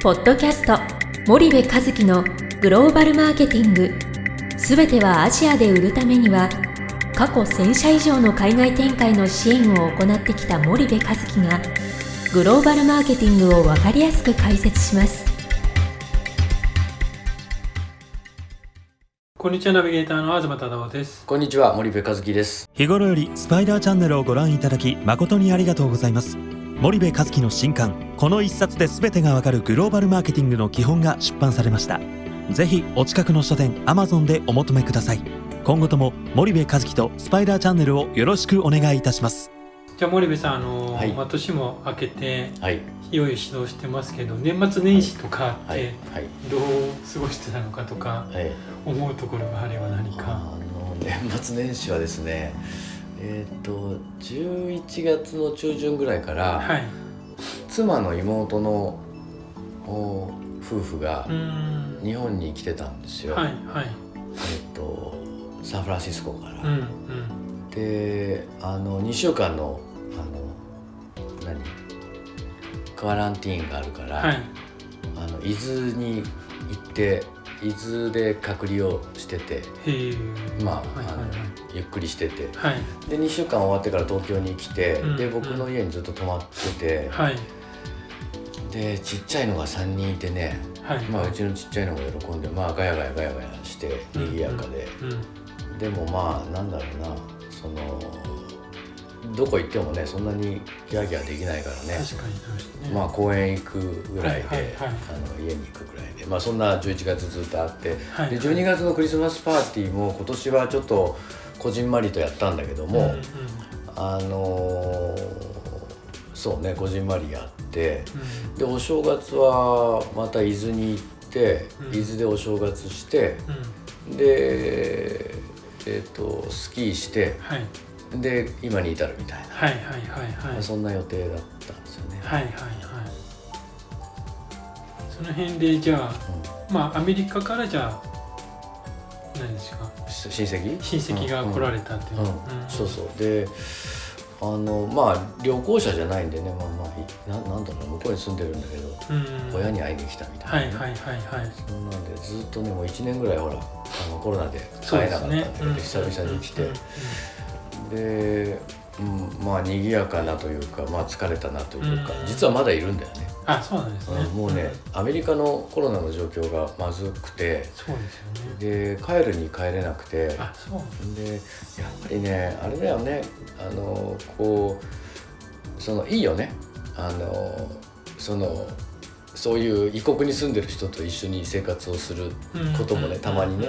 ポッドキャスト森部和樹のグローバルマーケティング。すべてはアジアで売るためには過去1000社以上の海外展開の支援を行ってきた森部和樹がグローバルマーケティングを分かりやすく解説します。こんにちはナビゲーターの東忠夫です。こんにちは森部和樹です。日頃よりスパイダーチャンネルをご覧いただき誠にありがとうございます森部和樹の新刊この一冊で全てがわかるグローバルマーケティングの基本が出版されました。ぜひお近くの書店 Amazon でお求めください。今後とも森部和樹とスパイダーチャンネルをよろしくお願いいたします。じゃあ森部さんあの、はい。まあ、年も明けてはい。いよいよ指導してますけど年末年始とかって、はい。はい。どう過ごしてたのかとかはい思うところがあれば何あかの年末年始はですねえっ、と11月の中旬ぐらいから、はい。妻の妹のお夫婦が日本に来てたんですよ、はいはい。えっ、とサンフランシスコから、うんうん。であの2週間のあの何？クアランティーンがあるから、はい。あの伊豆に行って伊豆で隔離をしててまあ,、はいはいあのゆっくりしてて。はい。で2週間終わってから東京に来て、うんで僕の家にずっと泊まってて、はい。でちっちゃいのが3人いてね、はい。まあ、うちのちっちゃいのも喜んでまあガヤガヤガヤガヤして賑やかで、うんうん。でもまあなんだろうなそのどこ行ってもねそんなにギャーギャーできないからね。確かに確かにね。まあ公園行くぐらいで、あの家に行くぐらいで。まあそんな11月ずっとあって、はいで12月のクリスマスパーティーも今年はちょっとこじんまりとやったんだけども、あのーそうねこじんまりやって。うん。でお正月はまた伊豆に行って、うん。伊豆でお正月してうん。でえっ、とスキーしてはいで今に至るみたいな、はいはいはいはい。まあそんな予定だったんですよね。はいはいはい。その辺でじゃあまあアメリカからじゃあ何ですか。うん親戚？親戚が来られたっていう。うん。の、そうそう。であのまあ旅行者じゃないんでねまあまあいななんだろう。な向こうに住んでるんだけど、うん、うん、親に会いに来たみたいな、はいはいはいはい。そんなんでずっとねもう1年ぐらいほらあのコロナでそう会えなかったんだけど、久々に来て、うんうんで、うん、まあ賑やかなというかまあ疲れたなというか、うん。実はまだいるんだよね、あそうなんですね、うんもうねアメリカのコロナの状況がまずくてそうですよね。で帰るに帰れなくてあそうでやっぱりねあれだよねあのこうそのいいよね。あのそのそういう異国に住んでる人と一緒に生活をすることもねたまにね。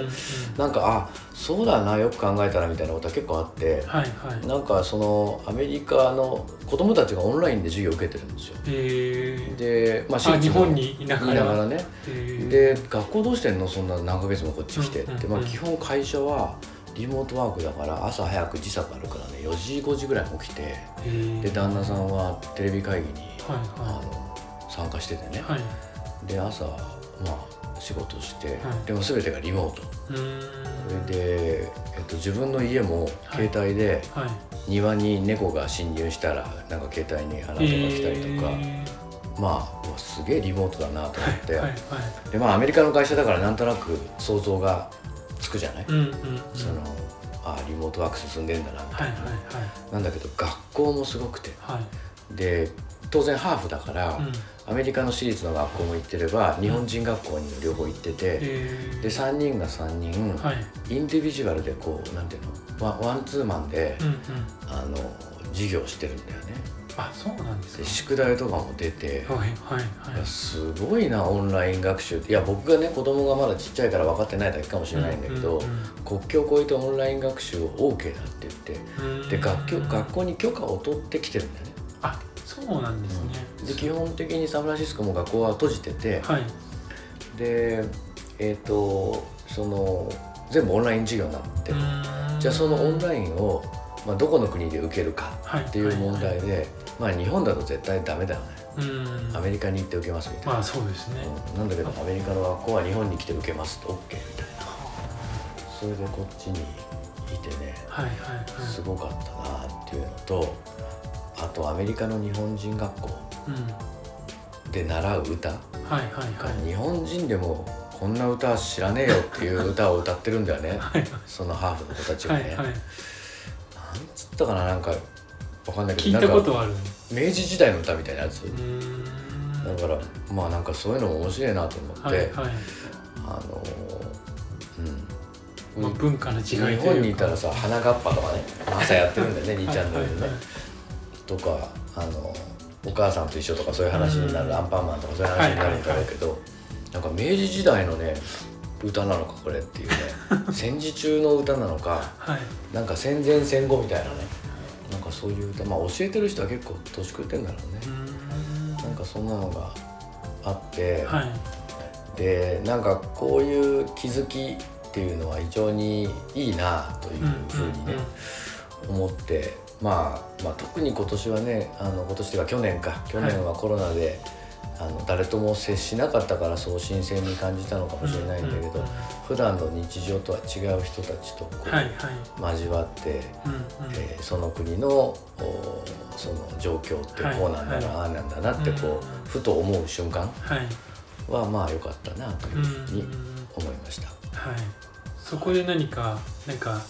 なんかあそうだなよく考えたらみたいなことは結構あってはいはい。なんかそのアメリカの子供たちがオンラインで授業を受けてるんですよ。えー、で、まあ、日本にいながら。ね。えー。で学校どうしてんの？そんな何ヶ月もこっち来てって、まあ、基本会社はリモートワークだから朝早く時差があるからね4時5時ぐらいに起きて。えー。で旦那さんはテレビ会議に、はいあはの参加しててね、いはい。で朝まあ仕事して、はい。でも全てがリモート。それで、えっと、自分の家もはい。携帯ではい。庭に猫が侵入したらなんか携帯に話が来たりとか、えまあすげえリモートだなと思って、ー、はいはい。でまあアメリカの会社だからなんとなく想像がつくじゃない、うんうんうん。そのあリモートワーク進んでんだなみたいな、はいはいなんだけど学校もすごくて。はいはい。で当然ハーフだから、うん。アメリカの私立の学校も行ってれば日本人学校にも両方行ってて、えー、で3人が3人、はい。インディビジュアルでこうなんていうのワワンツーマンで、うんうん。あの授業してるんだよね。あそうなんですでか宿題とかも出て、はいはいいはい。やすごいなオンライン学習って。いや僕がね子供がまだちっちゃいから分かってないだけかもしれないんだけど、うんうん国境を越えてオンライン学習を OK だって言ってうん。で学校学校に許可を取ってきてるんだよね。あそうなんですね、で基本的にサンフランシスコも学校は閉じてて、はい。でえっ、とその全部オンライン授業になってる、じゃあそのオンラインを、まあ、どこの国で受けるかはい。っていう問題で、まあ日本だと絶対ダメだよね。うん。アメリカに行って受けますみたいな、まあそうですね、うん。なんだけどアメリカの学校は日本に来て受けます。と OK みたいな。それでこっちにいてねはいはいはい。すごかったなっていうのとあとアメリカの日本人学校うん。で習う歌。はいはいはい。日本人でもこんな歌知らねえよっていう歌を歌ってるんだよね。はいそのハーフの子たちがね、はいはい。なんつったかななんかわかんないけ聞いどなんかたことはある。明治時代の歌みたいなやつ。だからまあなんかそういうのも面白いなと思って、はいはい。あのうん、まあ、文化の違い日本にいたらさ花がっぱとかね朝やってるんだよね2チャンネルでね、はいはいはいとかあのお母さんと一緒とかそういう話になる、うん。アンパンマンとかそういう話になるんだろうけど、なんか明治時代のね歌なのかこれっていうね 戦時中の歌なのかはい。なんか戦前戦後みたいなねなんかそういう歌まあ教えてる人は結構年食ってんだろうね。う、ーん。なんかそんなのがあって、はい。でなんかこういう気づきっていうのは非常にいいなというふうにね、思って、まあ、まあ特に今年はねあの今年というか去年か。去年はコロナで、あの誰とも接しなかったからそう新鮮に感じたのかもしれないんだけど、うんうん普段の日常とは違う人たちとこう、はいはい。交わって、うんうん。えーその国のおその状況ってこうなんだな、はい。ああなんだなってこう、うんふと思う瞬間はい。はまあ良かったなというふうにうん思いました。はい。そこで何かなんかうん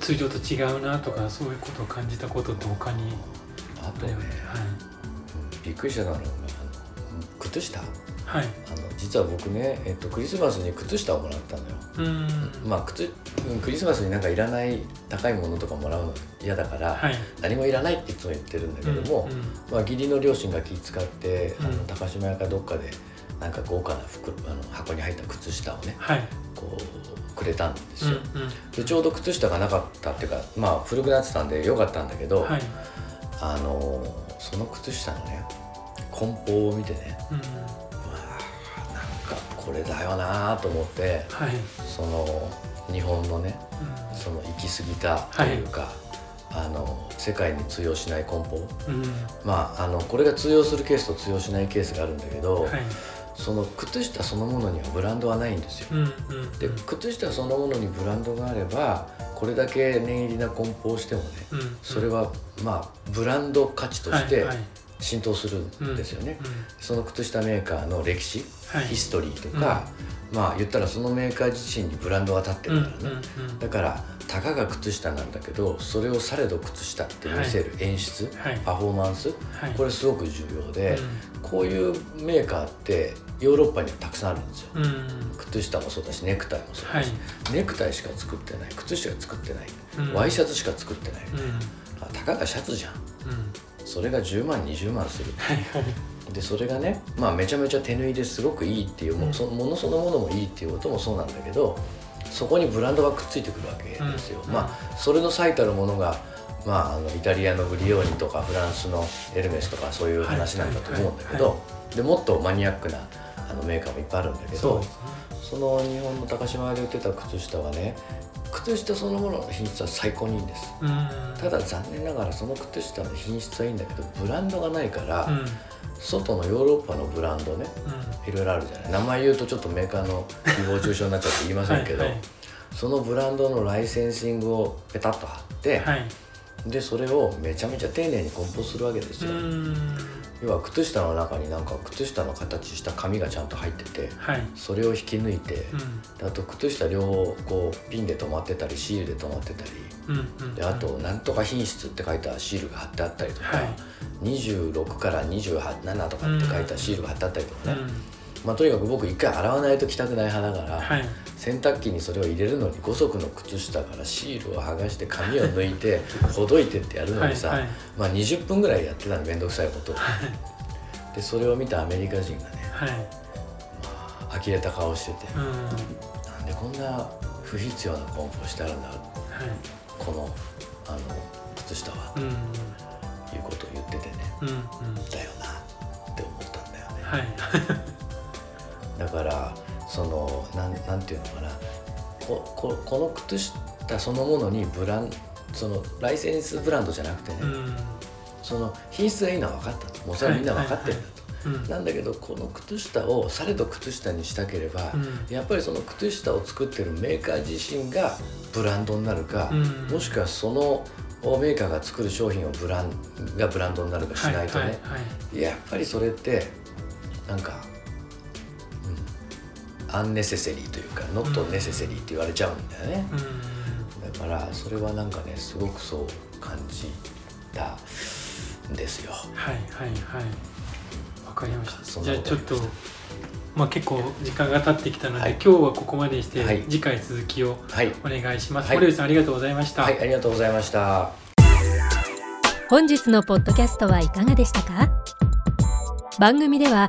通常と違うなとかそういうことを感じたことって他にあとねはい。うんびっくりしたのがあの靴下。あはい。の実は僕ね、えっと、クリスマスに靴下をもらったのよ。うーん。まあ靴うんクリスマスになんかいらない高いものとかもらうの嫌だから、はい。何もいらないっていつも言ってるんだけども、うんうん。まあ、義理の両親が気使って、あのうん。高島屋かどっかでなんか豪華な袋あの箱に入った靴下をねはい。こうくれたんですうんよ。でちょうど靴下がなかったっていうかまあ古くなってたんでよかったんだけど、うんはい。あのその靴下のね梱包を見てねうんうわーなんかこれだよなと思ってはい。その日本のねうその行き過ぎたというか、あの世界に通用しない梱包。んうん。まああのこれが通用するケースと通用しないケースがあるんだけど、はいその靴下そのものにはブランドはないんですよ。うんうんで靴下そのものにブランドがあればこれだけ念入りな梱包をしてもねうんそれはまあブランド価値として浸透するんですよね。うんその靴下メーカーの歴史、はい。ヒストリーとか、まあ言ったらそのメーカー自身にブランドが立ってうんるからね、うんうんだからたかが靴下なんだけどそれをされど靴下って見せる演出、はい。パフォーマンスはい。これすごく重要で、うこういうメーカーってヨーロッパにはたくさんあるんですよ。んうん。靴下もそうだしネクタイもそうはい。だし、ネクタイしか作ってない。靴下が作ってない、うん。ワイシャツしか作ってない、うん。あたかがシャツじゃん。うんそれが10万20万する。でそれがね、まあ、めちゃめちゃ手縫いですごくいいっていうも,、うんそのものそのものもいいっていうこともそうなんだけどそこにブランドがくっついてくるわけですよ、うん。まあそれの最たるものが、まあ、あのイタリアのブリオーニとかフランスのエルメスとかそういう話なんだと思うんだけど、でもっとマニアックなあのメーカーもいっぱいあるんだけどそね。その日本の高島屋で売ってた靴下はね靴下そのものの品質は最高にいいんです。うん。ただ残念ながらその靴下の品質はいいんだけどブランドがないから、うん。外のヨーロッパのブランドねいろいろあるじゃない。名前言うとちょっとメーカーの誹謗中傷になっちゃって言いませんけど、はいはい。そのブランドのライセンシングをペタッと貼って、はい。でそれをめちゃめちゃ丁寧に梱包するわけですうよ、ん要は靴下の中になんか靴下の形した紙がちゃんと入っててはい。それを引き抜いて、うん。であと靴下両方こうピンで止まってたりシールで止まってたりうんうん。であと「なんとか品質」って書いたシールが貼ってあったりとか、はい。26から27とかって書いたシールが貼ってあったりとかね、うんまあ、とにかく僕一回洗わないと着たくない派だから、はい。洗濯機にそれを入れるのに5足の靴下からシールを剥がして紙を抜いて ほどいてってやるのにさ、はいはい。まあ20分ぐらいやってたの面倒くさいこと。をでそれを見たアメリカ人がね、はい。まあ呆れた顔してて、うん。なんでこんな不必要な梱包してあるんだはい。このあの靴下は、うん。いうことを言っててね。うんうん。だよなって思ったんだよね。はいだからそのなんなんていうのかな。こここの靴下そのものにブランそのライセンスブランドじゃなくてね、うん。その品質がいいのは分かったと。もうそれはみんな分かってるんだと、うん。なんだけどこの靴下をされど靴下にしたければ、うん。やっぱりその靴下を作ってるメーカー自身がブランドになるか、うん。もしくはそのメーカーが作る商品をブランがブランドになるかしないとね、やっぱりそれってなんか、うん、アンネセセリーというかノットネセセリーって言われちゃうんだよね、うん。だからそれはなんかねすごくそう感じたんですよ。はいはいはい。わかりました。じゃあちょっとまあ結構時間が経ってきたので、はい。今日はここまでにして、はい。次回続きをはい。お願いします、はい。森部さんありがとうございました、はいありがとうございました。本日のポッドキャストはいかがでしたか？番組では